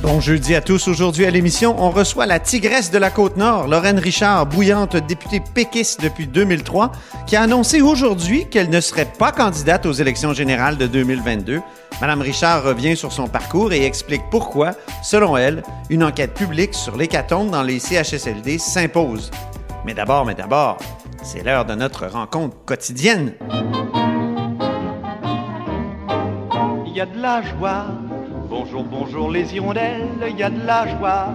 Bon jeudi à tous. Aujourd'hui à l'émission, on reçoit la tigresse de la Côte-Nord, Lorraine Richard, bouillante députée péquiste depuis 2003, qui a annoncé aujourd'hui qu'elle ne serait pas candidate aux élections générales de 2022. Madame Richard revient sur son parcours et explique pourquoi, selon elle, une enquête publique sur l'hécatombe dans les CHSLD s'impose. Mais d'abord, mais d'abord, c'est l'heure de notre rencontre quotidienne. Il y a de la joie. Bonjour, bonjour les hirondelles. Il y a de la joie.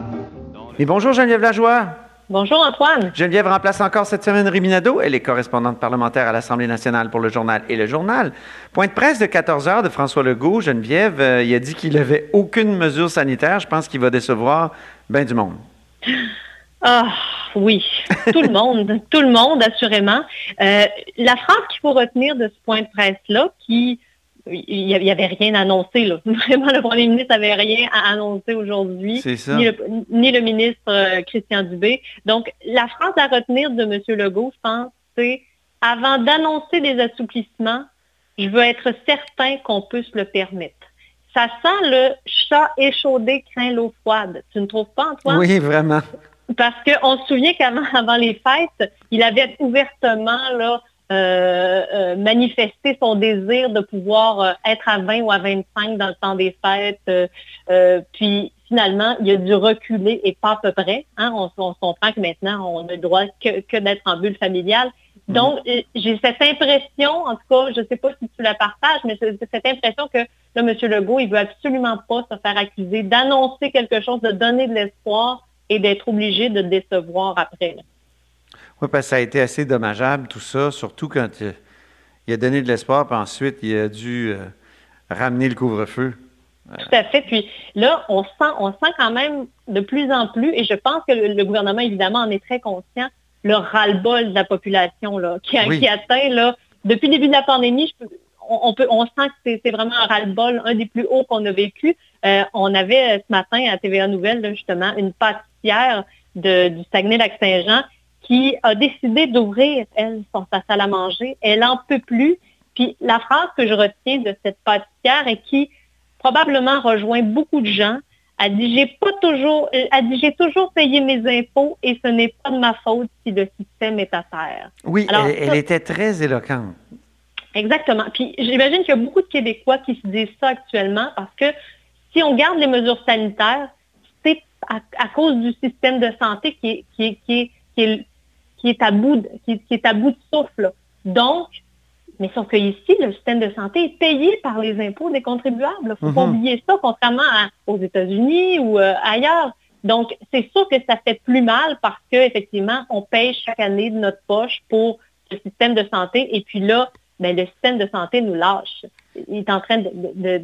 Et bonjour Geneviève Lajoie. Bonjour Antoine. Geneviève remplace encore cette semaine Riminado. Elle est correspondante parlementaire à l'Assemblée nationale pour le journal et le journal. Point de presse de 14 heures de François Legault. Geneviève, euh, il a dit qu'il n'avait aucune mesure sanitaire. Je pense qu'il va décevoir bien du monde. Ah oui, tout le monde, tout le monde assurément. Euh, la phrase qu'il faut retenir de ce point de presse-là, qui il n'y avait rien annoncé. Là. Vraiment, le premier ministre n'avait rien à annoncer aujourd'hui, ni le, ni le ministre euh, Christian Dubé. Donc, la phrase à retenir de M. Legault, je pense, c'est avant d'annoncer des assouplissements, je veux être certain qu'on peut se le permettre. Ça sent le chat échaudé craint l'eau froide. Tu ne trouves pas, Antoine? Oui, vraiment. Parce qu'on se souvient qu'avant avant les fêtes, il avait ouvertement là, euh, euh, manifesté son désir de pouvoir euh, être à 20 ou à 25 dans le temps des fêtes. euh, puis finalement, il a dû reculer et pas à peu près. Hein. On, on comprend que maintenant, on a le droit que, que d'être en bulle familiale. Donc, euh, j'ai cette impression, en tout cas, je ne sais pas si tu la partages, mais j'ai cette impression que là, M. Legault, il veut absolument pas se faire accuser d'annoncer quelque chose, de donner de l'espoir et d'être obligé de décevoir après. là. Oui, parce que ça a été assez dommageable, tout ça, surtout quand il, il a donné de l'espoir, puis ensuite, il a dû euh, ramener le couvre-feu. Tout à fait. Puis là, on sent, on sent quand même de plus en plus, et je pense que le, le gouvernement, évidemment, en est très conscient, le ras-le-bol de la population là, qui, a- Oui. qui atteint, là, depuis le début de la pandémie, je peux- on, on peut, on sent que c'est- vraiment un ras-le-bol, un des plus hauts qu'on a vécu. Euh, on avait euh, ce matin à TVA Nouvelle, là, justement, une pâtissière de- du Saguenay-Lac-Saint-Jean qui a décidé d'ouvrir, elle, son sa salle à manger. Elle en peut plus. Puis la phrase que je retiens de cette pâtissière et qui probablement rejoint beaucoup de gens, elle dit j'ai pas toujours, elle dit j'ai toujours payé mes impôts et ce n'est pas de ma faute si le système est à terre. Oui, Alors, elle, était très éloquente. Exactement. Puis j'imagine qu'il y a beaucoup de Québécois qui se disent ça actuellement parce que si on garde les mesures sanitaires, c'est à, à cause du système de santé qui est, qui est, qui est, qui est, qui est à bout de, qui, qui est à bout de souffle. Donc, mais sauf que ici, le système de santé est payé par les impôts des contribuables. Il ne faut pas Mhm. oublier ça, contrairement à- aux États-Unis ou euh, ailleurs. Donc, c'est sûr que ça fait plus mal parce qu'effectivement, on paye chaque année de notre poche pour le système de santé. Et puis là, ben, le système de santé nous lâche. Il est en train de, de,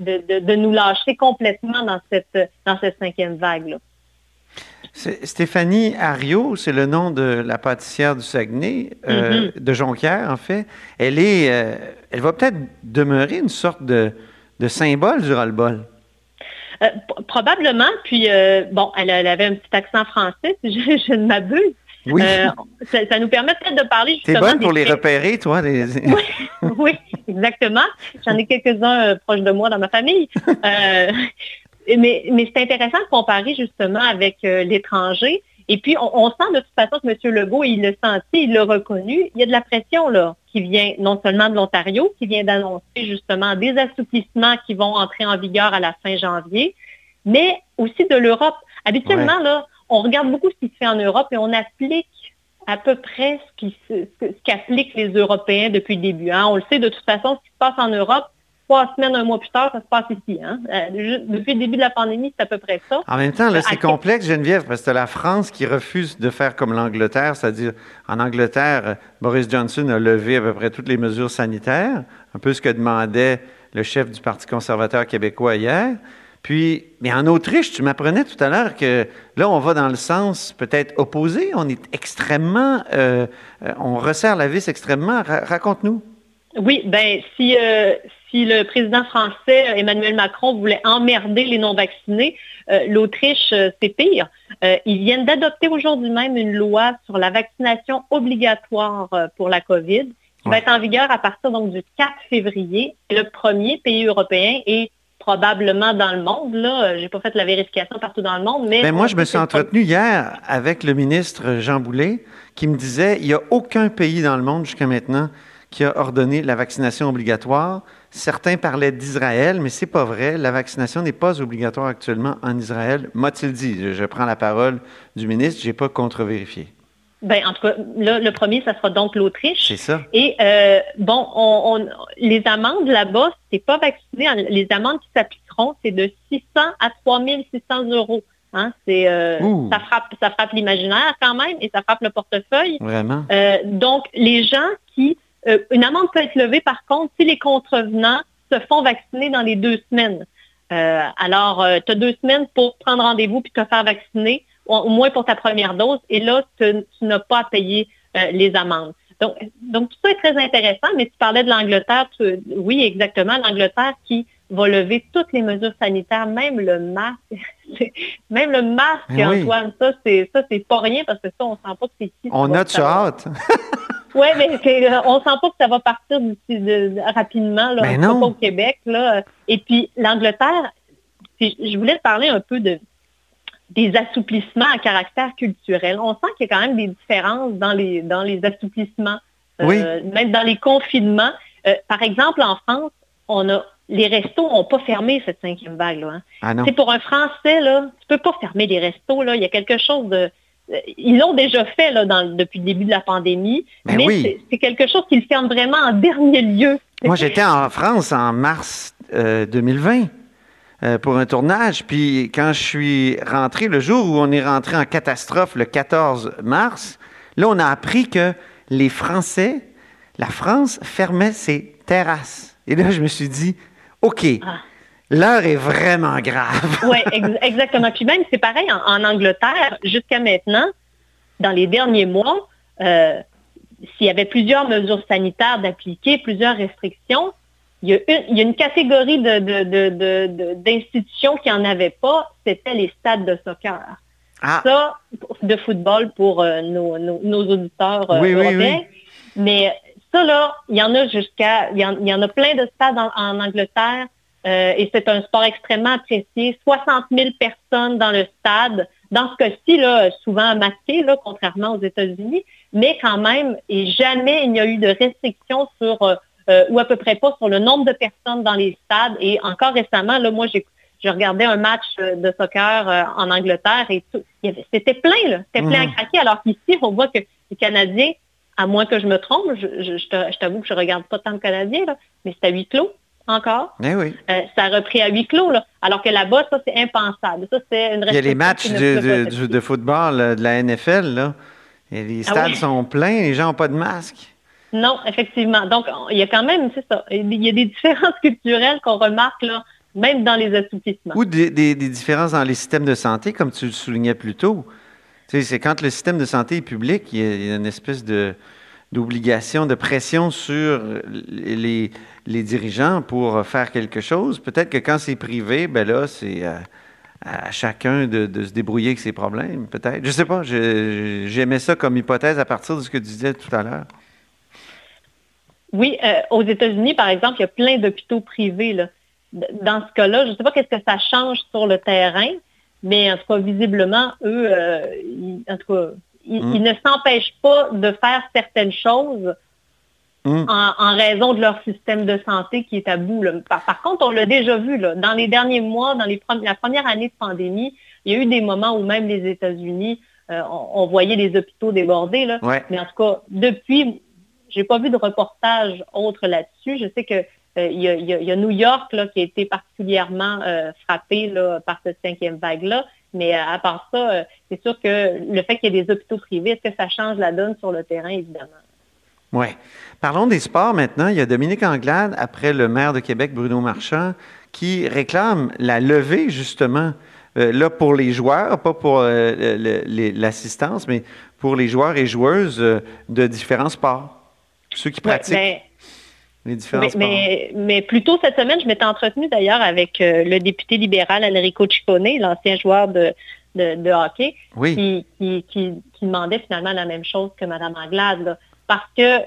de, de, nous lâcher complètement dans cette, dans cette cinquième vague-là. C'est- Stéphanie Ario, c'est le nom de la pâtissière du Saguenay, euh, Mm-hmm. de Jonquière, en fait. Elle est, euh, elle va peut-être demeurer une sorte de, de symbole du ras-le-bol. Euh, probablement, puis bon, elle, elle avait un petit accent français, si je, je ne m'abuse. Oui. Ça, ça nous permet peut-être de parler T'es justement bonne pour des les repérer, toi. les- oui, exactement. J'en ai quelques-uns proches de moi dans ma famille. Mais mais c'est intéressant de comparer justement avec euh, l'étranger. Et puis, on, on sent de toute façon que M. Legault, il l'a senti, il l'a reconnu. Il y a de la pression là qui vient non seulement de l'Ontario, qui vient d'annoncer justement des assouplissements qui vont entrer en vigueur à la fin janvier, mais aussi de l'Europe. Habituellement, là, on regarde beaucoup ce qui se fait en Europe et on applique à peu près ce qu'appliquent les Européens depuis le début. hein. On le sait de toute façon, ce qui se passe en Europe, trois semaines, un mois plus tard, ça se passe ici. hein. Euh, depuis le début de la pandémie, c'est à peu près ça. En même temps, là, c'est À- complexe, Geneviève, parce que la France qui refuse de faire comme l'Angleterre, c'est-à-dire, en Angleterre, euh, Boris Johnson a levé à peu près toutes les mesures sanitaires, un peu ce que demandait le chef du Parti conservateur québécois hier. Puis, mais en Autriche, tu m'apprenais tout à l'heure que là, on va dans le sens peut-être opposé. On est extrêmement, euh, euh, on resserre la vis extrêmement. Ra- Raconte-nous. Oui, ben si, euh, si le président français Emmanuel Macron voulait emmerder les non-vaccinés, euh, l'Autriche, euh, c'est pire. ils viennent d'adopter aujourd'hui même une loi sur la vaccination obligatoire pour la COVID, qui va être en vigueur à partir donc du 4 février. le premier pays européen et probablement dans le monde. Là, j'ai pas fait la vérification partout dans le monde, mais. Ben moi, je me suis entretenu hier avec le ministre Jean Boulet, qui me disait il n'y a aucun pays dans le monde jusqu'à maintenant qui a ordonné la vaccination obligatoire. Certains parlaient d'Israël, mais c'est pas vrai. La vaccination n'est pas obligatoire actuellement en Israël. M'a-t-il dit? Je prends la parole du ministre, je n'ai pas contre-vérifié. Ben, en tout cas, le premier, ça sera donc l'Autriche. C'est ça. Et euh, bon, on, les amendes là-bas, c'est pas vacciné. Les amendes qui s'appliqueront, c'est de 600 à 3600 euros. Hein, c'est, euh, ça frappe, ça frappe l'imaginaire quand même et ça frappe le portefeuille. Vraiment? Euh, donc, les gens qui euh, une amende peut être levée, par contre, si les contrevenants se font vacciner dans les deux semaines. Euh, alors, euh, tu as deux semaines pour prendre rendez-vous puis te faire vacciner, au, moins pour ta première dose, et là, tu, n'as pas à payer les amendes. Donc, donc, tout ça est très intéressant, mais tu parlais de l'Angleterre. Oui, exactement, l'Angleterre qui va lever toutes les mesures sanitaires, même le masque. même le masque, ben Antoine, ça, c'est pas rien parce que ça, on sent pas que c'est ici. On a de hâte. Oui, mais euh, on sent pas que ça va partir rapidement, là, ben au Québec. Là. Et puis l'Angleterre, je voulais te parler un peu de des assouplissements à caractère culturel. On sent qu'il y a quand même des différences dans les, dans les assouplissements, euh, même dans les confinements. Euh, par exemple, en France, on a les restos n'ont pas fermé cette cinquième vague. Là, hein. ah non. Pour un Français, là, tu peux pas fermer les restos. Là. Il y a quelque chose de ils l'ont déjà fait là, depuis le début de la pandémie, ben mais, c'est quelque chose qu'ils ferment vraiment en dernier lieu. Moi, j'étais en France en mars 2020 euh, euh, pour un tournage, puis quand je suis rentré, le jour où on est rentré en catastrophe, le 14 mars, là, on a appris que les Français, la France, fermait ses terrasses. Et là, je me suis dit, OK. Ah. L'heure est vraiment grave. oui, exactement. Puis même, c'est pareil en, Angleterre, jusqu'à maintenant, dans les derniers mois, euh, s'il y avait plusieurs mesures sanitaires d'appliquer, plusieurs restrictions, il y, a une, catégorie d'institutions qui n'en avait pas, c'était les stades de soccer. Ah. Ça, de football pour euh, nos, auditeurs euh, européens. Mais ça, là, il y en a jusqu'à, il, y en a plein de stades en Angleterre euh, et c'est un sport extrêmement apprécié. 60 000 personnes dans le stade. Dans ce cas-ci, là, souvent masqué, là, contrairement aux États-Unis, mais quand même, et jamais il n'y a eu de restrictions sur, euh, euh, ou à peu près pas, sur le nombre de personnes dans les stades. Et encore récemment, là, moi, j'ai je regardais un match de soccer en Angleterre et c'était plein, là. C'était plein à mhm. craquer. Alors qu'ici, on voit que les Canadiens, à moins que je me trompe, je, je, t'avoue que je regarde pas tant de Canadiens, là, mais c'est à huis clos encore? Eh oui. Euh, ça a repris à huis clos, là. alors que là-bas, ça, c'est impensable. Ça, c'est une Il y a les matchs de, de, football euh, de la NFL, là. Et les ah stades sont pleins, les gens n'ont pas de masque. Non, effectivement. Donc, il y a quand même, c'est ça, il y a des différences culturelles qu'on remarque, là, même dans les assouplissements. Ou des, des, différences dans les systèmes de santé, comme tu le soulignais plus tôt. Tu sais, c'est quand le système de santé est public, il y a une espèce de d'obligation, de pression sur les, les, dirigeants pour faire quelque chose. Peut-être que quand c'est privé, ben là, c'est à, chacun de, se débrouiller avec ses problèmes, peut-être. Je sais pas, j'aimais ça comme hypothèse à partir de ce que tu disais tout à l'heure. Oui, euh, aux États-Unis, par exemple, il y a plein d'hôpitaux privés. Dans ce cas-là, je ne sais pas qu'est-ce que ça change sur le terrain, mais en tout cas, visiblement, eux, euh, en tout cas, Mm. ils, ne s'empêchent pas de faire certaines choses mm. en, raison de leur système de santé qui est à bout. Par, contre, on l'a déjà vu, là, dans les derniers mois, dans les la première année de pandémie, il y a eu des moments où même les États-Unis, euh, on, voyait les hôpitaux débordés. Là. Mais en tout cas, depuis, j'ai pas vu de reportage autre là-dessus. Je sais que euh, il, y a, New York là, qui a été particulièrement euh, frappé là, par cette cinquième vague-là. Mais euh, à part ça, euh, c'est sûr que le fait qu'il y ait des hôpitaux privés, est-ce que ça change la donne sur le terrain, évidemment? Oui. Parlons des sports maintenant. Il y a Dominique Anglade, après le maire de Québec, Bruno Marchand, qui réclame la levée, justement, euh, là pour les joueurs, pas pour l'assistance, mais pour les joueurs et joueuses de différents sports, ceux qui pratiquent. Ben, les mais, sports. mais, mais plus tôt cette semaine, je m'étais entretenue d'ailleurs avec euh, le député libéral Enrico Ciccone, l'ancien joueur de, de, de hockey, Oui. qui, qui, qui, qui demandait finalement la même chose que Mme Anglade. là. Parce que,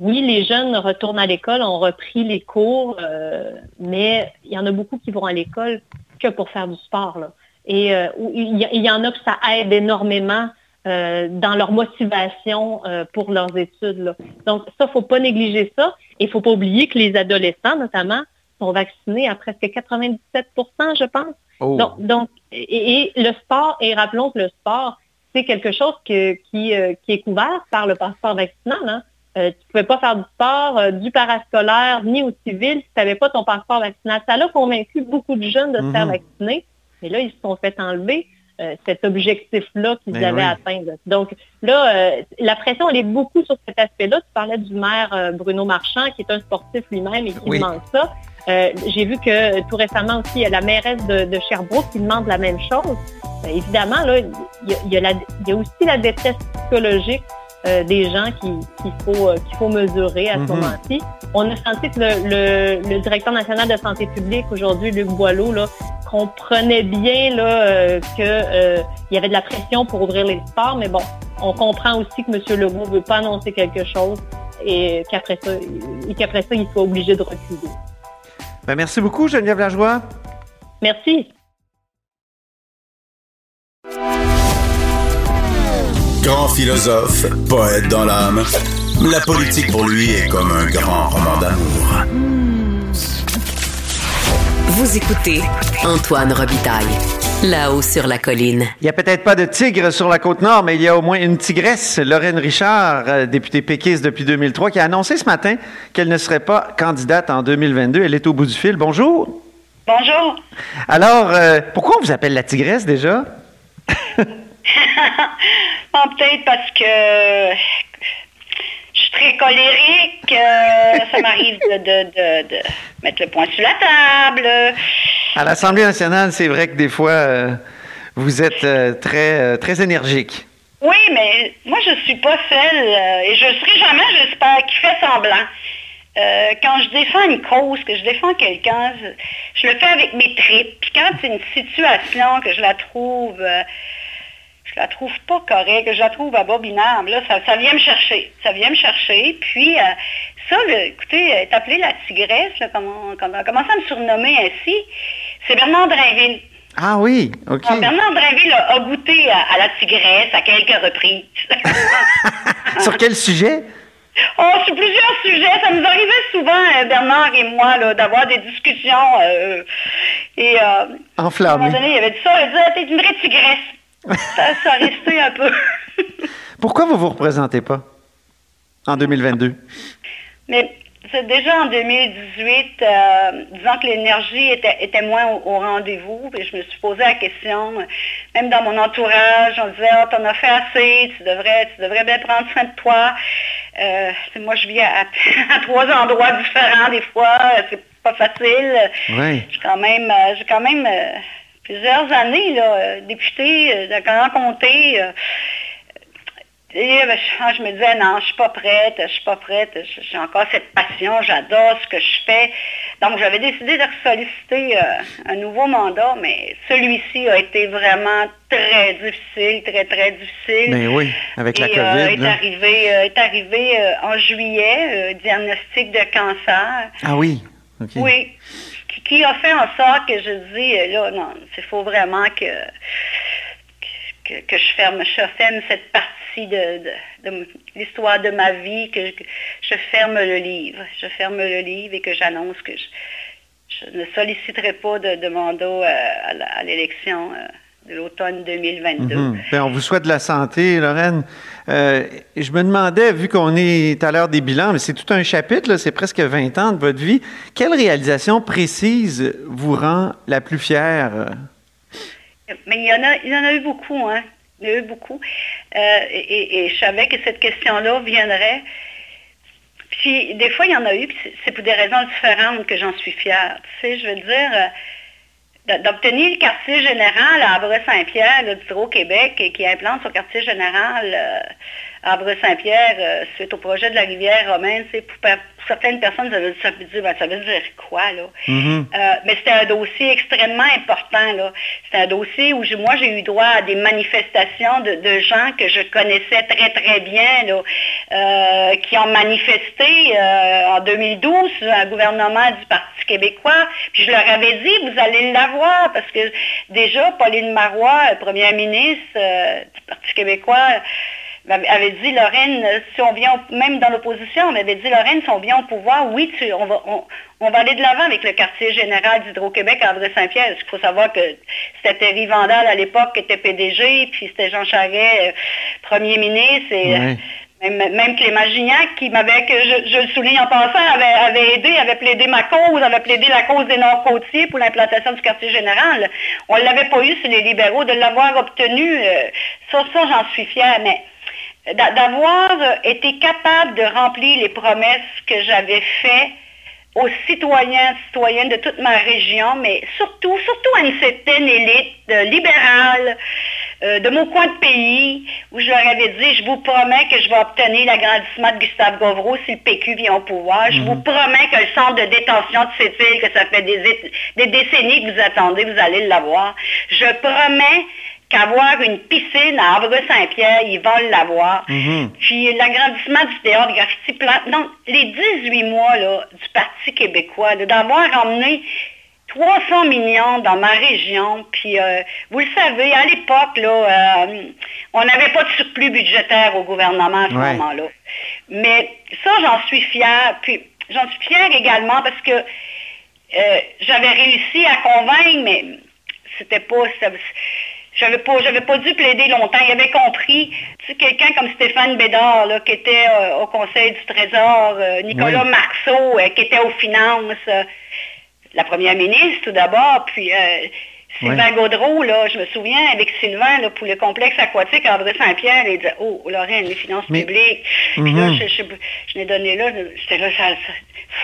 oui, les jeunes retournent à l'école, ont repris les cours, euh, mais il y en a beaucoup qui vont à l'école que pour faire du sport. là. Et euh, il y, il y en a que ça aide énormément euh, dans leur motivation euh, pour leurs études. là. Donc, ça, faut pas négliger ça. Et il faut pas oublier que les adolescents, notamment, sont vaccinés à presque 97% je pense. Oh. Donc, donc et, et le sport, et rappelons que le sport, c'est quelque chose que- qui, euh, qui est couvert par le passeport vaccinal. Hein. Euh, tu ne pouvais pas faire du sport, euh, du parascolaire, ni au civil si tu n'avais pas ton passeport vaccinal. Ça a convaincu beaucoup de jeunes de se faire Mhm. vacciner, mais là, ils se sont fait enlever euh, cet objectif-là qu'ils Ben avaient oui. atteint. là. Donc là, euh, la pression, elle est beaucoup sur cet aspect-là. Tu parlais du maire euh, Bruno Marchand, qui est un sportif lui-même et qui Oui. demande ça. J'ai vu que tout récemment aussi, il y a la mairesse de, de Sherbrooke qui demande la même chose. Euh, évidemment, là, il y a, il y a la- il y a aussi la détresse psychologique euh, des gens qui- qu'il faut, euh, qu'il faut mesurer à ce moment-ci. On a senti que le, le- le directeur national de santé publique aujourd'hui, Luc Boileau, là, comprenait bien là, euh, que euh, il y avait de la pression pour ouvrir les sports, mais bon, on comprend aussi que M. Legault veut pas annoncer quelque chose et qu'après ça, et qu'après ça, il soit obligé de reculer. Ben, merci beaucoup, Geneviève Lajoie. Merci. Grand philosophe, poète dans l'âme. La politique pour lui est comme un grand roman d'amour. Vous écoutez Antoine Robitaille, là-haut sur la colline. Il n'y a peut-être pas de tigre sur la côte nord, mais il y a au moins une tigresse, Lorraine Richard, euh, députée péquiste depuis 2003, qui a annoncé ce matin qu'elle ne serait pas candidate en 2022. Elle est au bout du fil. Bonjour. Bonjour. Alors, euh, pourquoi on vous appelle la tigresse déjà? Bon, peut-être parce que je suis très colérique. euh, ça m'arrive de, de- de- de mettre le point sur la table. À l'Assemblée nationale, c'est vrai que des fois, euh, vous êtes euh, très, très énergique. Oui, mais moi, je suis pas celle, et je serai jamais, j'espère, qui fait semblant. Euh, quand je défends une cause, que je défends quelqu'un, je, je le fais avec mes tripes. Puis quand c'est une situation que je la trouve, euh, je la trouve pas correcte, je la trouve abominable, là, ça, ça vient me chercher. Ça vient me chercher. Puis euh, ça, le- écoutez, est appelé la tigresse, là, comme on, comme on a commencé à me surnommer ainsi, c'est Bernard Drinville. Ah oui, OK. Alors, Bernard Drinville a, a goûté à, à la tigresse à quelques reprises. Sur quel sujet? Oh, sur plusieurs sujets, ça nous arrivait souvent, euh, Bernard et moi, là, d'avoir des discussions. euh, et euh, à un moment donné, il avait dit ça, il disait, t'es une vraie tigresse. Ça, ça a resté un peu. Pourquoi vous vous représentez pas en 2022? Mais c'est déjà en 2018, euh, disant que l'énergie était, était moins au, au rendez-vous, puis je me suis posé la question, euh, même dans mon entourage, on disait, ah, t'en as fait assez, tu devrais, tu devrais bien prendre soin de toi. Euh, moi, je vis à, à trois endroits différents des fois, c'est pas facile. Oui. J'ai quand même, j'ai quand même plusieurs années, là, euh, députée euh, de Grand Comté. euh, et ben, je, me disais, non, je suis pas prête, je suis pas prête, j'ai encore cette passion, j'adore ce que je fais. Donc, j'avais décidé de solliciter euh, un nouveau mandat, mais celui-ci a été vraiment très difficile, très, très difficile. Ben oui, avec la Et, euh, COVID. est là. arrivé, euh, est arrivé euh, en juillet, euh, diagnostic de cancer. Ah oui, OK. Oui. Qui, a fait en sorte que je dis, euh, là, non, il faut vraiment que, que, je ferme, je ferme cette partie de, l'histoire de ma vie, que je, ferme le livre. Je ferme le livre et que j'annonce que je, ne solliciterai pas de, de mandat euh, à l'élection euh, l'automne 2022. Mhm. Ben, on vous souhaite de la santé, Lorraine. Euh, je me demandais, vu qu'on est à l'heure des bilans, mais c'est tout un chapitre, là, c'est presque 20 ans de votre vie, quelle réalisation précise vous rend la plus fière? Mais il y en a, il y en a eu beaucoup, hein. Il y en a eu beaucoup. Euh, et, et- je savais que cette question-là viendrait. Puis des fois, il y en a eu, puis c'est- pour des raisons différentes que j'en suis fière. Tu sais, je veux dire, euh, d'obtenir le quartier général à Abreu-Saint-Pierre, du Gros-Québec, qui implante son quartier général à Havre-Saint-Pierre euh, suite au projet de la rivière romaine. C'est pour, certaines personnes, ça veut, ça veut dire, ben, ça veut dire quoi, là? Mhm. Euh, mais c'était un dossier extrêmement important. là. C'était un dossier où moi, j'ai eu droit à des manifestations de, de gens que je connaissais très, très bien, là, euh, qui ont manifesté en 2012 sur un gouvernement du Parti québécois. Puis je leur avais dit, vous allez l'avoir, parce que déjà, Pauline Marois, première ministre du Parti québécois, avait dit, Lorraine, euh, si on vient, même dans l'opposition, on m'avait dit, Lorraine, si on vient au pouvoir, oui, tu- on, va, on, on va aller de l'avant avec le quartier général d'Hydro-Québec à André-Saint-Pierre. Qu'il faut savoir que c'était Terry Vandal à l'époque qui était PDG, puis c'était Jean Charest, euh, premier ministre, et euh, même, même Clément Gignac, qui m'avait, je, je le souligne en passant, avait, avait aidé, avait plaidé ma cause, avait plaidé la cause des Nord-Côtiers pour l'implantation du quartier général. On ne l'avait pas eu sur les libéraux, de l'avoir obtenu, euh, ça, ça j'en suis fière, mais d'avoir été capable de remplir les promesses que j'avais faites aux citoyens, citoyennes de toute ma région, mais surtout, surtout à une certaine élite euh, libérale euh, de mon coin de pays, où je leur avais dit, je vous promets que je vais obtenir l'agrandissement de Gustave Govreau si le PQ vient au pouvoir. Je vous promets que le centre de détention de cette île, que ça fait des, des décennies que vous attendez, vous allez l'avoir. Je promets qu'avoir une piscine à Havre-Saint-Pierre, ils vont l'avoir. Puis l'agrandissement du théâtre graffiti. Donc, les 18 mois là, du Parti québécois, d'avoir emmené 300 millions dans ma région, puis euh, vous le savez, à l'époque, là, euh, on n'avait pas de surplus budgétaire au gouvernement à ce Ouais. moment-là. Mais ça, j'en suis fière. Puis j'en suis fière également parce que euh, j'avais réussi à convaincre, mais c'était pas. ça- j'avais pas, j'avais pas dû plaider longtemps. Il avait compris. Tu sais, quelqu'un comme Stéphane Bédard, là, qui était euh, au Conseil du Trésor, euh, Nicolas Oui. Marceau, euh, qui était aux finances, la première ministre tout d'abord, puis Sylvain Gaudreau, là, je me souviens, avec Sylvain, là, pour le complexe aquatique à André-Saint-Pierre, il disait, oh, Lorraine, les finances Mais- publiques. Puis là, Mhm. je, je, je l'ai donné là, j'étais là, ça, ça-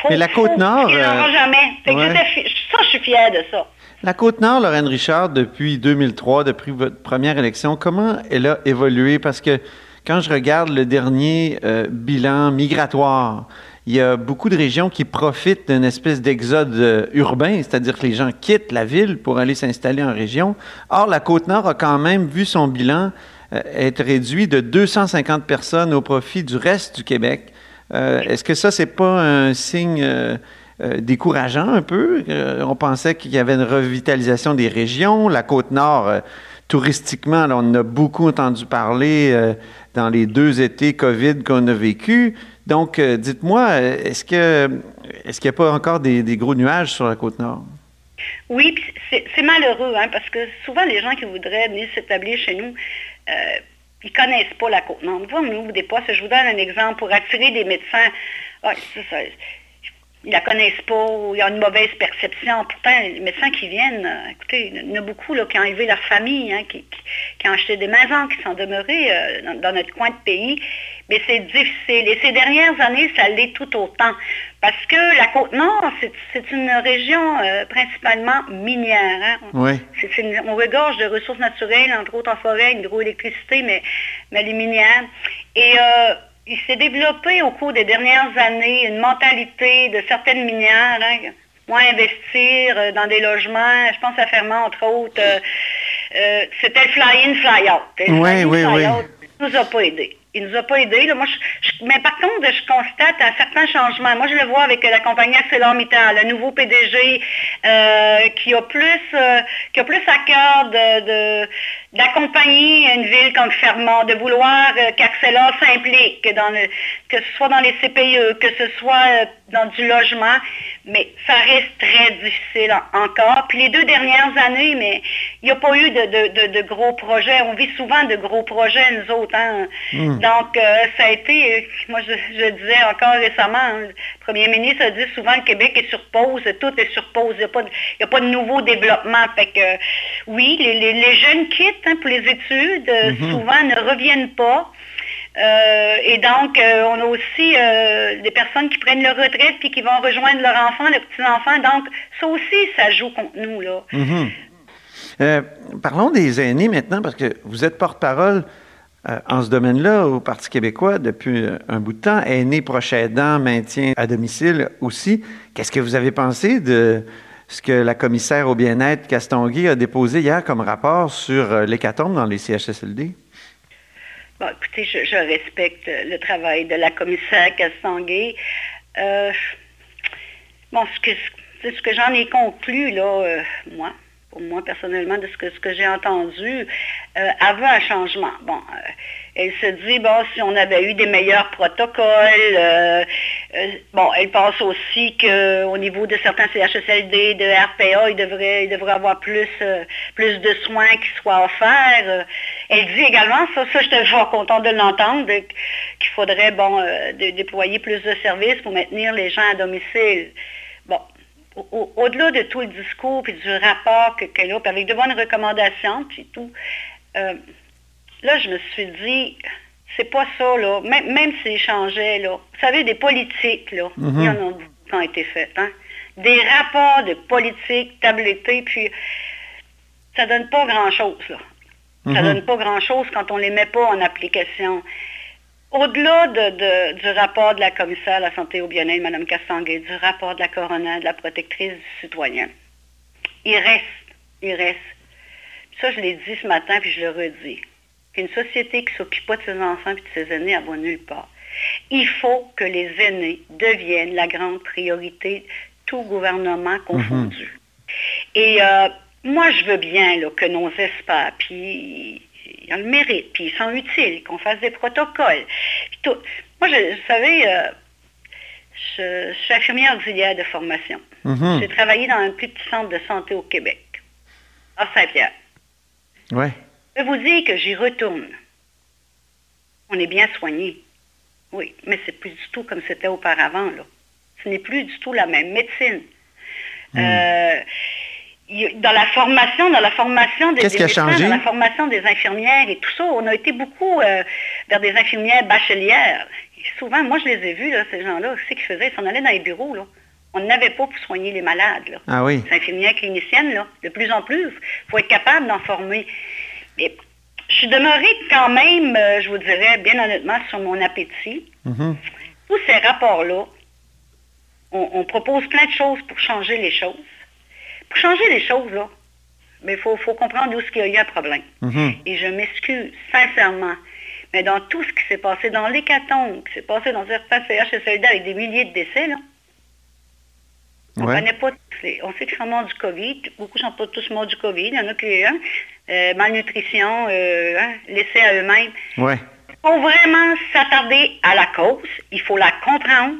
faut, Mais la Côte-Nord, jamais. Fait ouais. ça, je suis fière de ça. La Côte-Nord, Lorraine Richard, depuis 2003, depuis votre première élection, comment elle a évolué? Parce que quand je regarde le dernier euh, bilan migratoire, il y a beaucoup de régions qui profitent d'une espèce d'exode euh, urbain, c'est-à-dire que les gens quittent la ville pour aller s'installer en région. Or, la Côte-Nord a quand même vu son bilan euh, être réduit de 250 personnes au profit du reste du Québec. Est-ce que ça, c'est pas un signe euh, décourageant un peu? Euh, on pensait qu'il y avait une revitalisation des régions. La Côte-Nord, euh, touristiquement, on a beaucoup entendu parler dans les deux étés COVID qu'on a vécu. Donc, dites-moi, est-ce qu'il n'y a pas encore des, gros nuages sur la Côte-Nord? Oui, puis c'est malheureux, hein, parce que souvent les gens qui voudraient venir s'établir chez nous, ils connaissent pas la Côte-Nord. On ouvre des postes. Je vous donne un exemple pour attirer des médecins. Ah, ça, ça, ils la connaissent pas, ou il y a une mauvaise perception. Pourtant, les médecins qui viennent, euh, écoutez, il y en a beaucoup là, qui ont élevé leur famille, hein, qui, qui- qui ont acheté des maisons, qui sont demeurés euh, dans, dans notre coin de pays. Mais c'est difficile. Et ces dernières années, ça l'est tout autant. Parce que la Côte-Nord, c'est- c'est une région euh, principalement minière. hein. Oui. Une- on regorge de ressources naturelles, entre autres en forêt, hydroélectricité, mais, mais les minières. Et euh, il s'est développé au cours des dernières années une mentalité de certaines minières, hein, moins investir euh, dans des logements. Je pense à Fermont, entre autres. euh, euh, C'était le fly-in, fly-out. Oui, oui, oui. fly-out, il nous a pas aidés. Il nous a pas aidés. là. Moi, je- je- mais par contre, je constate un certain changement. Moi, je le vois avec la compagnie ArcelorMittal, le nouveau PDG euh, qui a plus qui a plus à cœur de, de- d'accompagner une ville comme Fermont, de vouloir euh, qu'Arcelor s'implique, que, ce soit dans les CPE, que ce soit euh, dans du logement, mais ça reste très difficile en- encore. Puis les deux dernières années, mais il n'y a pas eu de, de- de- de gros projets. On vit souvent de gros projets, nous autres. hein. Donc, euh, ça a été, moi je, je disais encore récemment, hein, le premier ministre a dit souvent le Québec est sur pause, tout est sur pause, il n'y a, pas de- il y a pas de nouveau développement. Fait que, oui, les, les- les jeunes quittent hein, pour les études, euh, souvent ne reviennent pas. Euh, et donc, euh, on a aussi des personnes qui prennent leur retraite puis qui vont rejoindre leur enfant, leurs petits-enfants. Donc, ça aussi, ça joue contre nous. Là. Mhm. Parlons des aînés maintenant, parce que vous êtes porte-parole euh, en ce domaine-là au Parti québécois depuis euh, un bout de temps. Aîné, proche aidant, maintien à domicile aussi. Qu'est-ce que vous avez pensé de ce que la commissaire au bien-être Castonguay a déposé hier comme rapport sur euh, l'hécatombe dans les CHSLD? Bon, écoutez, je, respecte le travail de la commissaire Castonguay. Euh, bon, ce que, ce, que j'en ai conclu, là, euh, moi, pour moi personnellement, de ce que, j'ai entendu, euh, avant un changement. Bon, euh, elle se dit, bon, si on avait eu des meilleurs protocoles, euh, bon, elle pense aussi qu'au niveau de certains CHSLD, de RPA, il devrait, il devrait avoir plus, euh, plus de soins qui soient offerts. Elle dit également, ça, ça j'étais fort content de l'entendre, qu'il faudrait, bon, euh, déployer plus de services pour maintenir les gens à domicile. Bon, au- au- au-delà de tout le discours puis du rapport que- qu'elle a, avec de bonnes recommandations, puis tout, là, je me suis dit, c'est pas ça, là. Même, même s'ils changeaient, là. Vous savez, des politiques, là, il y en a beaucoup qui ont été faites, hein. Des rapports de politique tablettés, puis ça donne pas grand-chose, là. Ça donne pas grand-chose quand on les met pas en application. Au-delà de- de- du rapport de la commissaire à la santé au bien-être, Mme Cassanguay, du rapport de la coroner, de la protectrice du citoyen, il reste, il reste. Ça, je l'ai dit ce matin, puis je le redis, qu'une société qui ne s'occupe pas de ses enfants et de ses aînés, elle va nulle part. Il faut que les aînés deviennent la grande priorité, tout gouvernement confondu. Et euh, moi, je veux bien là, que nos experts, puis ils ont le mérite, puis ils sont utiles, qu'on fasse des protocoles. tout. Moi, je, vous savez, euh, je, je suis infirmière auxiliaire de formation. Mhm. J'ai travaillé dans un plus petit centre de santé au Québec, à Saint-Pierre. Oui. Je peux vous dire que j'y retourne. On est bien soigné. Oui, mais c'est plus du tout comme c'était auparavant. Là. Ce n'est plus du tout la même médecine. Euh, y a- dans la formation, dans la formation des, des médecins, dans la formation des infirmières et tout ça, on a été beaucoup euh, vers des infirmières bachelières. Et souvent, moi je les ai vus, là, ces gens-là, ce qu'ils faisaient, ils s'en allaient dans les bureaux. Là. On n'avait pas pour soigner les malades. Là. Ah oui. Les infirmières cliniciennes, là, de plus en plus, il faut être capable d'en former. Mais je suis demeurée quand même, euh, je vous dirais, bien honnêtement, sur mon appétit. Mhm. Tous ces rapports-là, on, on propose plein de choses pour changer les choses. Pour changer les choses, là, mais il faut, faut comprendre où est-ce qu'il y a eu un problème. Mhm. Et je m'excuse sincèrement. Mais dans tout ce qui s'est passé dans l'hécatombe, qui s'est passé dans certains CHSLD avec des milliers de décès, là, on Ouais. connaît pas tous les- On sait qu'ils sont morts du COVID. Beaucoup sont pas tous morts du COVID. Il y en a qui, hein, euh, malnutrition, euh, hein, laissés à eux-mêmes. Ouais. Il faut vraiment s'attarder à la cause. Il faut la comprendre.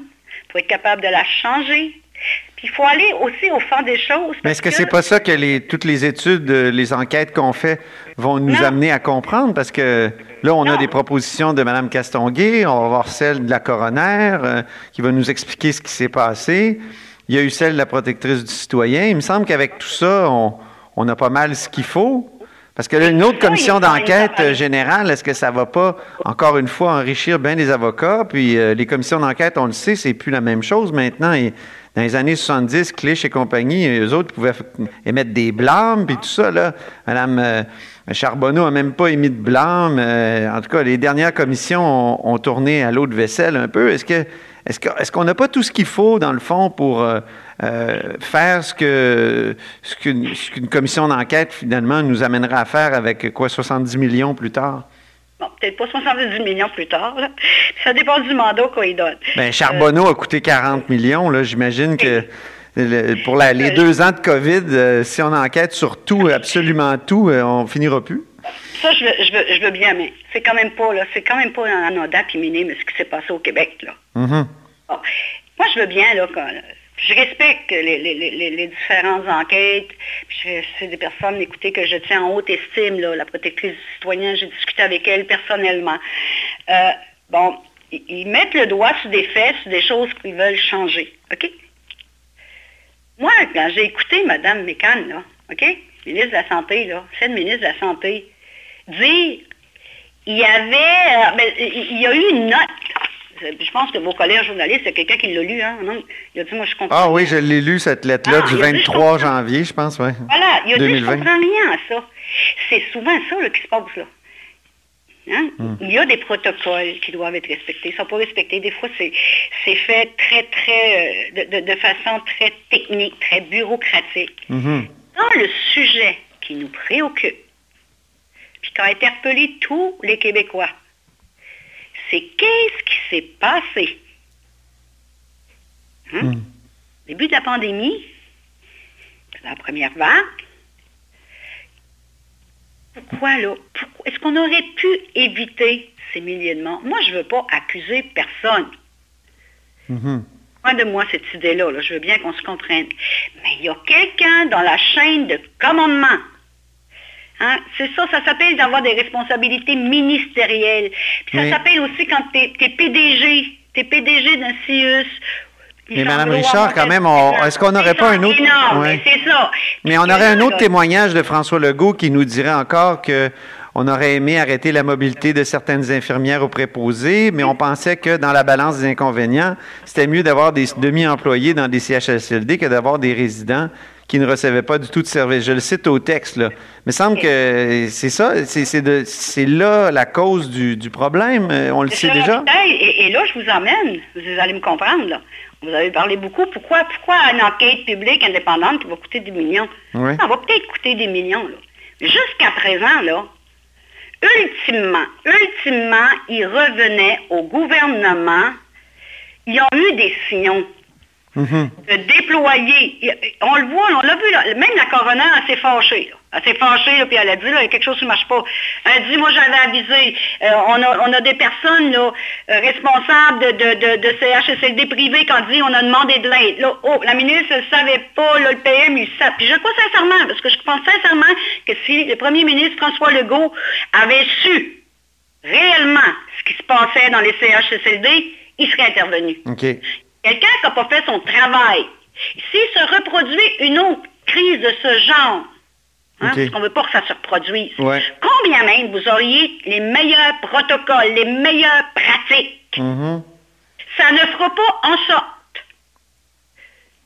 Il faut être capable de la changer. Puis il faut aller aussi au fond des choses. Mais est-ce que c'est pas ça que les, toutes les études, euh, les enquêtes qu'on fait vont nous Non. amener à comprendre? Parce que là, on a des propositions de Mme Castonguay, on va voir celle de la coroner euh, qui va nous expliquer ce qui s'est passé. Il y a eu celle de la protectrice du citoyen. Il me semble qu'avec tout ça, on, on a pas mal ce qu'il faut. Parce que là, une autre commission d'enquête euh, générale, est-ce que ça va pas, encore une fois, enrichir bien les avocats? Puis euh, les commissions d'enquête, on le sait, c'est plus la même chose maintenant. Et dans les années 70, Clich et compagnie, eux autres pouvaient émettre des blâmes, puis tout ça, là. Madame euh, Charbonneau a même pas émis de blâme. Euh, en tout cas, les dernières commissions ont, ont tourné à l'eau de vaisselle un peu. Est-ce que est-ce qu'on n'a pas tout ce qu'il faut, dans le fond, pour euh, euh, faire ce qu'une ce commission d'enquête, finalement, nous amènera à faire avec, quoi, 70 millions plus tard? Bon, peut-être pas 70 millions plus tard. là. Ça dépend du mandat qu'on y donne. Bien, Charbonneau a coûté 40 millions. Là, j'imagine que le- pour la- les Euh, deux ans de COVID, euh, si on enquête sur tout, absolument tout, euh, on finira plus. Ça, je veux, je veux, je veux bien, mais c'est quand même pas, là, c'est quand même pas un anodin puis minime ce qui s'est passé au Québec, là. Mhm. Bon. Moi, je veux bien, là, quand- je respecte les, différentes enquêtes. C'est des personnes, que je tiens en haute estime, là, la protectrice du citoyen, j'ai discuté avec elle personnellement. Euh, bon, ils, mettent le doigt sur des faits, sur des choses qu'ils veulent changer, OK? Moi, quand j'ai écouté Mme Mécan, OK, ministre de la Santé, là, ancienne ministre de la Santé, dire il y avait, euh, ben, il y a eu une note. Je pense que vos collègues journalistes, il y a quelqu'un qui l'a lu, hein? non? Il a dit, moi, je comprends. Ah oui, je l'ai lu, cette lettre-là, Ah, du il a dit, 23 je comprends. janvier, je pense, oui. Voilà, il a dit, je 2020. comprends rien à ça. C'est souvent ça là, qui se passe, là. Hein? Hmm. Il y a des protocoles qui doivent être respectés. Ils ne sont pas respectés. Des fois, c'est c'est fait très, très, euh, de, de- de façon très technique, très bureaucratique. Dans le sujet qui nous préoccupe, puis qui a interpellé tous les Québécois, c'est qu'est-ce qui s'est passé? Hein? Hmm. Début de la pandémie, la première vague, pourquoi là? Pourquoi- Est-ce qu'on aurait pu éviter ces milliers de morts? Moi, je ne veux pas accuser personne. Loin de moi cette idée-là, là. je veux bien qu'on se comprenne. Mais il y a quelqu'un dans la chaîne de commandement. Hein? C'est ça, ça s'appelle d'avoir des responsabilités ministérielles. Puis ça Oui. s'appelle aussi quand tu es, PDG, tu es PDG d'un CIUS. Mais Madame Richard, quand même, est-ce qu'on n'aurait pas un autre- Non, Ouais. c'est ça. Mais on aurait un autre là, témoignage de François Legault qui nous dirait encore que on aurait aimé arrêter la mobilité de certaines infirmières aux préposés, mais on pensait que dans la balance des inconvénients, c'était mieux d'avoir des demi-employés dans des CHSLD que d'avoir des résidents qui ne recevaient pas du tout de service. Je le cite au texte, là. Mais semble que c'est ça, c'est- c'est de- c'est là la cause du, du problème. Euh, On le sait déjà. Et, et là, je vous emmène, vous allez me comprendre, là. Vous avez parlé beaucoup. Pourquoi, pourquoi une enquête publique indépendante qui va coûter des millions? Oui. Ça va peut-être coûter des millions, là. Jusqu'à présent, là, ultimement, ultimement, il revenait au gouvernement. Ils ont eu des signaux De déployer. On le voit, on l'a vu, là, même la coroner, elle s'est fâchée. là. Elle s'est fâchée, là, puis elle a dit, là, il y a quelque chose qui ne marche pas. Elle a dit, moi, j'avais avisé. Euh, on, a, on a des personnes là, euh, responsables de, de, de, de CHSLD privés qui ont dit, on a demandé de l'aide. Là, oh, la ministre ne savait pas, là, le PM, il savait. Puis je crois sincèrement, parce que je pense sincèrement que si le premier ministre François Legault avait su réellement ce qui se passait dans les CHSLD, il serait intervenu. Quelqu'un qui n'a pas fait son travail, s'il se reproduit une autre crise de ce genre, hein, parce qu'on ne veut pas que ça se reproduise, Ouais. combien même vous auriez les meilleurs protocoles, les meilleures pratiques, Mhm. ça ne fera pas en sorte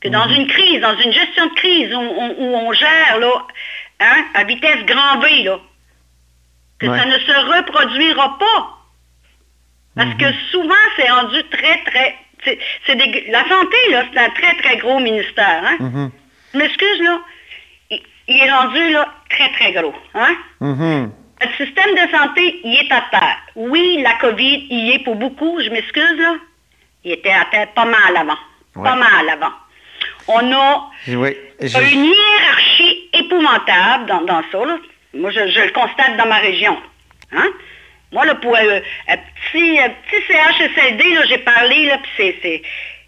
que dans une crise, dans une gestion de crise où, on- où on gère là, hein, à vitesse grand V, là, que Ouais. ça ne se reproduira pas. Parce que souvent, c'est rendu très, très... c'est- des- la santé, là, c'est un très, très gros ministère. Hein? Mhm. Je m'excuse, là. Il, il est rendu, là, très, très gros. Hein? Mhm. Notre système de santé, il est à terre. Oui, la COVID, il est pour beaucoup, je m'excuse, là. Il était à terre pas mal avant. Ouais. Pas mal avant. On a Oui. une hiérarchie épouvantable dans, dans ça. là. Moi, je, je le constate dans ma région. Hein? Moi, là, pour euh, un petit, un petit CHSLD, j'ai parlé, là, puis c'est,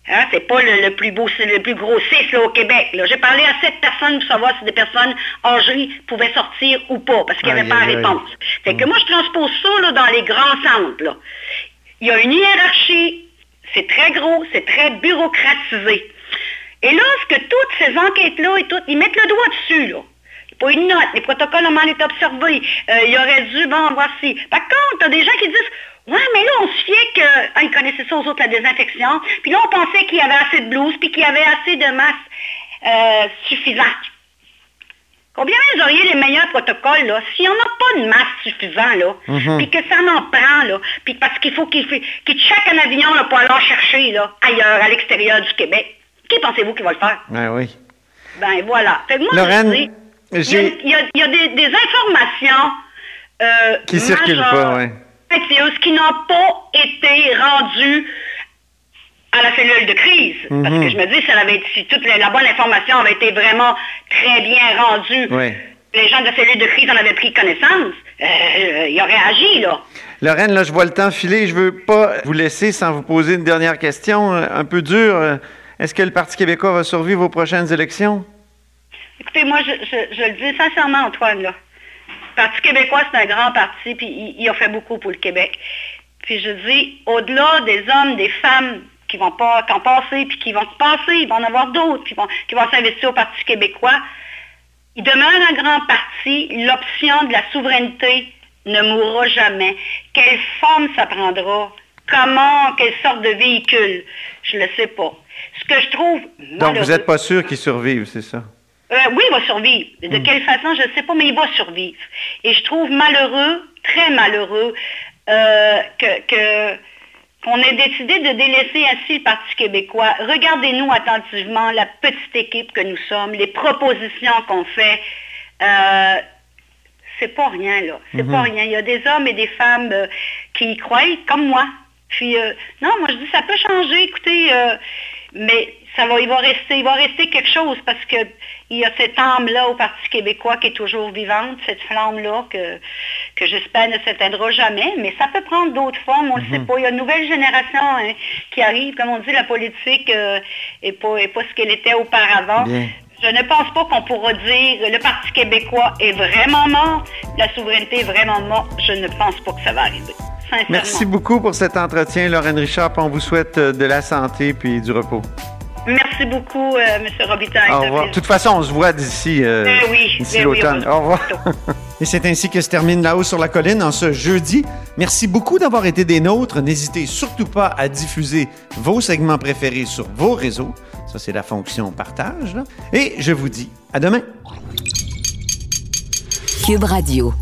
hein, c'est pas le, le plus beau, c'est le plus gros CIS là, au Québec. J'ai parlé à sept personnes pour savoir si des personnes âgées pouvaient sortir ou pas, parce qu'il n'y avait Aïe, pas de réponse. Fait que moi, je transpose ça là, dans les grands centres. là. Il y a une hiérarchie, c'est très gros, c'est très bureaucratisé. Et là, ce que toutes ces enquêtes-là et ils mettent le doigt dessus, là. Pas une note, les protocoles ont mal été observés, euh, il aurait dû, bon, voici. Par contre, tu as des gens qui disent, ouais, mais là, on se fiait que, ah, ils connaissaient ça aux autres, la désinfection, puis là, on pensait qu'il y avait assez de blouses, puis qu'il y avait assez de masse euh, suffisante. Combien vous auriez les meilleurs protocoles, là, s'il n'y en a pas de masse suffisante, là, Mhm. puis que ça en prend, là, puis parce qu'il faut qu'il qu'il check un avion, là, pour aller chercher, là, ailleurs, à l'extérieur du Québec. Qui pensez-vous qui va le faire? Ah oui. Ben voilà. Fait que moi, Lorraine, je dis, il y a, il y a- il y a des, des informations euh, Qui circulent pas, qui n'ont pas été rendues à la cellule de crise. Parce Mhm. que je me dis, si, elle avait, si toute la, la bonne information avait été vraiment très bien rendue, Oui. les gens de la cellule de crise en avaient pris connaissance, euh, ils auraient agi, là. Lorraine, là, je vois le temps filer. Je veux pas vous laisser sans vous poser une dernière question euh, un peu dure. Euh, Est-ce que le Parti québécois va survivre aux prochaines élections? Écoutez, moi, je, je- je le dis sincèrement, Antoine, là. Le Parti québécois, c'est un grand parti, puis il, il a fait beaucoup pour le Québec. Puis je dis, au-delà des hommes, des femmes qui vont pas, ont passé, puis qui vont se passer, il va en avoir d'autres qui vont, qui vont s'investir au Parti québécois. Il demeure un grand parti. L'option de la souveraineté ne mourra jamais. Quelle forme ça prendra? Comment, quelle sorte de véhicule? Je ne le sais pas. Ce que je trouve Donc, vous n'êtes pas sûr qu'ils survivent, c'est ça? Euh, oui, il va survivre. De quelle façon, je ne sais pas, mais il va survivre. Et je trouve malheureux, très malheureux, euh, que, que- qu'on ait décidé de délaisser ainsi le Parti québécois. Regardez-nous attentivement la petite équipe que nous sommes, les propositions qu'on fait. Euh, c'est pas rien, là. C'est pas rien. Il y a des hommes et des femmes qui y croient, comme moi. Puis, non, moi, je dis, ça peut changer, écoutez, euh, mais ça va, il va rester, il va rester quelque chose parce que il y a cette âme-là au Parti québécois qui est toujours vivante, cette flamme-là que, que j'espère ne s'éteindra jamais, mais ça peut prendre d'autres formes, on ne sait pas. Il y a une nouvelle génération hein, qui arrive, comme on dit, la politique euh, est pas, est pas ce qu'elle était auparavant. Bien. Je ne pense pas qu'on pourra dire le Parti québécois est vraiment mort, la souveraineté est vraiment morte. Je ne pense pas que ça va arriver. Merci beaucoup pour cet entretien, Lorraine Richard. puis On vous souhaite euh, de la santé puis du repos. Merci beaucoup, euh, M. Robitaille. Au revoir. De toute façon, on se voit d'ici euh, oui, d'ici oui, l'automne. Au revoir. Et c'est ainsi que se termine La Haut sur la colline en ce jeudi. Merci beaucoup d'avoir été des nôtres. N'hésitez surtout pas à diffuser vos segments préférés sur vos réseaux. Ça, c'est la fonction partage. là. Et je vous dis à demain. Cube Radio.